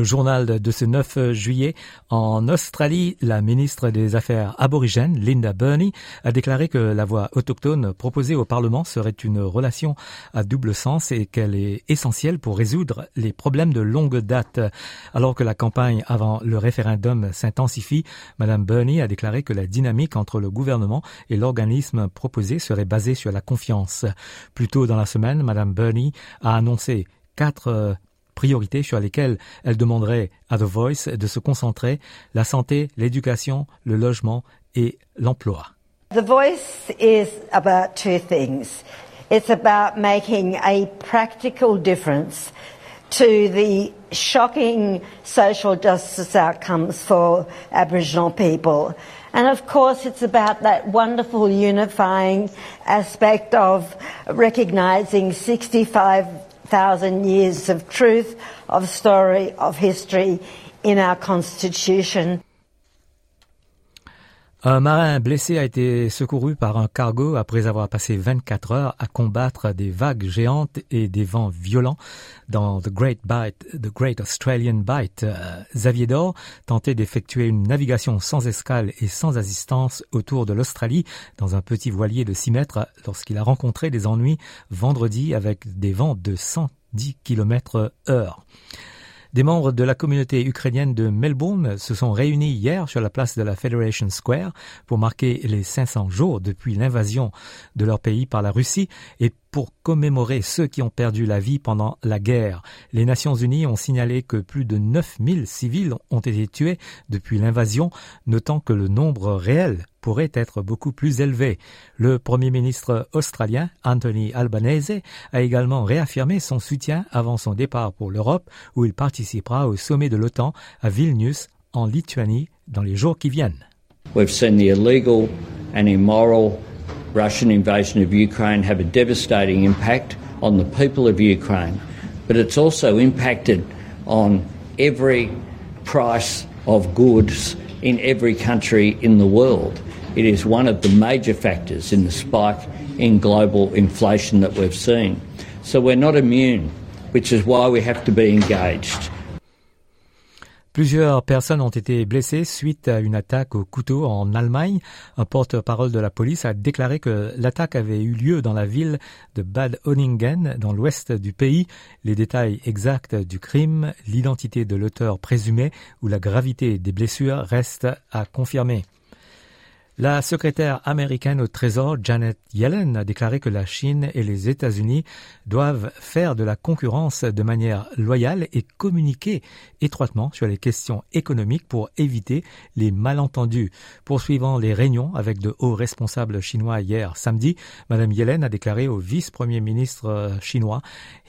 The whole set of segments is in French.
Le journal de ce 9 juillet, en Australie, la ministre des Affaires aborigènes, Linda Burney, a déclaré que la voie autochtone proposée au Parlement serait une relation à double sens et qu'elle est essentielle pour résoudre les problèmes de longue date. Alors que la campagne avant le référendum s'intensifie, Madame Burney a déclaré que la dynamique entre le gouvernement et l'organisme proposé serait basée sur la confiance. Plus tôt dans la semaine, Madame Burney a annoncé quatre priorités sur lesquelles elle demanderait à The Voice de se concentrer, la santé, l'éducation, le logement et l'emploi. The Voice is about two things. It's about making a practical difference to the shocking social justice outcomes for Aboriginal people. And of course, it's about that wonderful unifying aspect of recognising 65 thousand years of truth, of story, of history in our Constitution. Un marin blessé a été secouru par un cargo après avoir passé 24 heures à combattre des vagues géantes et des vents violents dans The Great Bight, The Great Australian Bight. Euh, Xavier Dor tentait d'effectuer une navigation sans escale et sans assistance autour de l'Australie dans un petit voilier de 6 mètres lorsqu'il a rencontré des ennuis vendredi avec des vents de 110 km heure. Des membres de la communauté ukrainienne de Melbourne se sont réunis hier sur la place de la Federation Square pour marquer les 500 jours depuis l'invasion de leur pays par la Russie et pour commémorer ceux qui ont perdu la vie pendant la guerre. Les Nations Unies ont signalé que plus de 9000 civils ont été tués depuis l'invasion, notant que le nombre réel pourrait être beaucoup plus élevé. Le Premier ministre australien, Anthony Albanese, a également réaffirmé son soutien avant son départ pour l'Europe, où il participera au sommet de l'OTAN à Vilnius, en Lituanie, dans les jours qui viennent. We've seen the illegal and immoral Russian invasion of Ukraine have a devastating impact on the people of Ukraine, but it's also impacted on every price of goods in every country in the world. It is one of the major factors in the spike in global inflation that we've seen. So we're not immune, which is why we have to be engaged. Plusieurs personnes ont été blessées suite à une attaque au couteau en Allemagne. Un porte-parole de la police a déclaré que l'attaque avait eu lieu dans la ville de Bad Oningen, dans l'ouest du pays. Les détails exacts du crime, l'identité de l'auteur présumé ou la gravité des blessures restent à confirmer. La secrétaire américaine au Trésor, Janet Yellen, a déclaré que la Chine et les États-Unis doivent faire de la concurrence de manière loyale et communiquer étroitement sur les questions économiques pour éviter les malentendus. Poursuivant les réunions avec de hauts responsables chinois hier samedi, Madame Yellen a déclaré au vice-premier ministre chinois,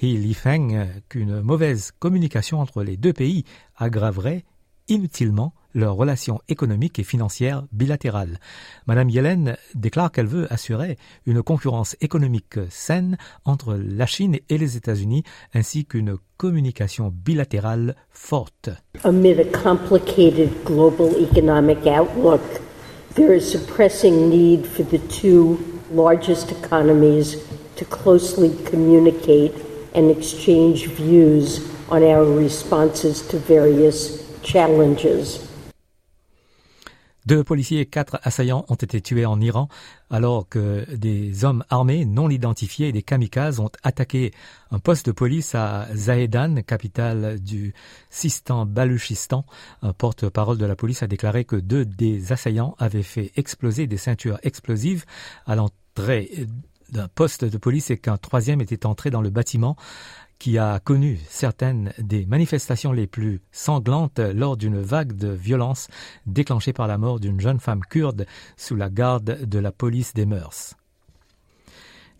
He Lifeng, qu'une mauvaise communication entre les deux pays aggraverait inutilement leurs relations économiques et financières bilatérales. Madame Yellen déclare qu'elle veut assurer une concurrence économique saine entre la Chine et les États-Unis, ainsi qu'une communication bilatérale forte. Amid a complicated global economic outlook, there is a pressing need for the two largest economies to closely communicate and exchange views on our responses to various challenges. Deux policiers et quatre assaillants ont été tués en Iran alors que des hommes armés non identifiés et des kamikazes ont attaqué un poste de police à Zahedan, capitale du Sistan-Baluchistan. Un porte-parole de la police a déclaré que deux des assaillants avaient fait exploser des ceintures explosives à l'entrée d'un poste de police et qu'un troisième était entré dans le bâtiment qui a connu certaines des manifestations les plus sanglantes lors d'une vague de violence déclenchée par la mort d'une jeune femme kurde sous la garde de la police des mœurs.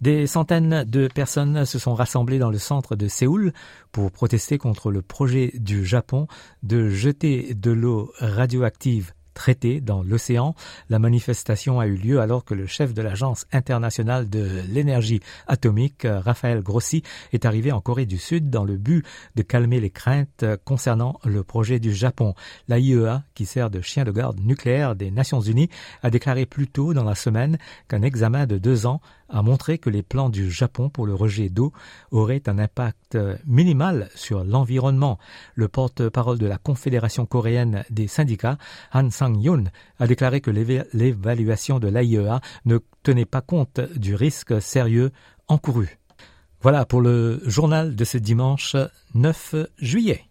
Des centaines de personnes se sont rassemblées dans le centre de Séoul pour protester contre le projet du Japon de jeter de l'eau radioactive traité dans l'océan. La manifestation a eu lieu alors que le chef de l'Agence internationale de l'énergie atomique, Raphaël Grossi, est arrivé en Corée du Sud dans le but de calmer les craintes concernant le projet du Japon. La IEA, qui sert de chien de garde nucléaire des Nations Unies, a déclaré plus tôt dans la semaine qu'un examen de deux ans a montré que les plans du Japon pour le rejet d'eau auraient un impact minimal sur l'environnement. Le porte-parole de la Confédération coréenne des syndicats, Han Sang-yoon, a déclaré que l'évaluation de l'AIEA ne tenait pas compte du risque sérieux encouru. Voilà pour le journal de ce dimanche 9 juillet.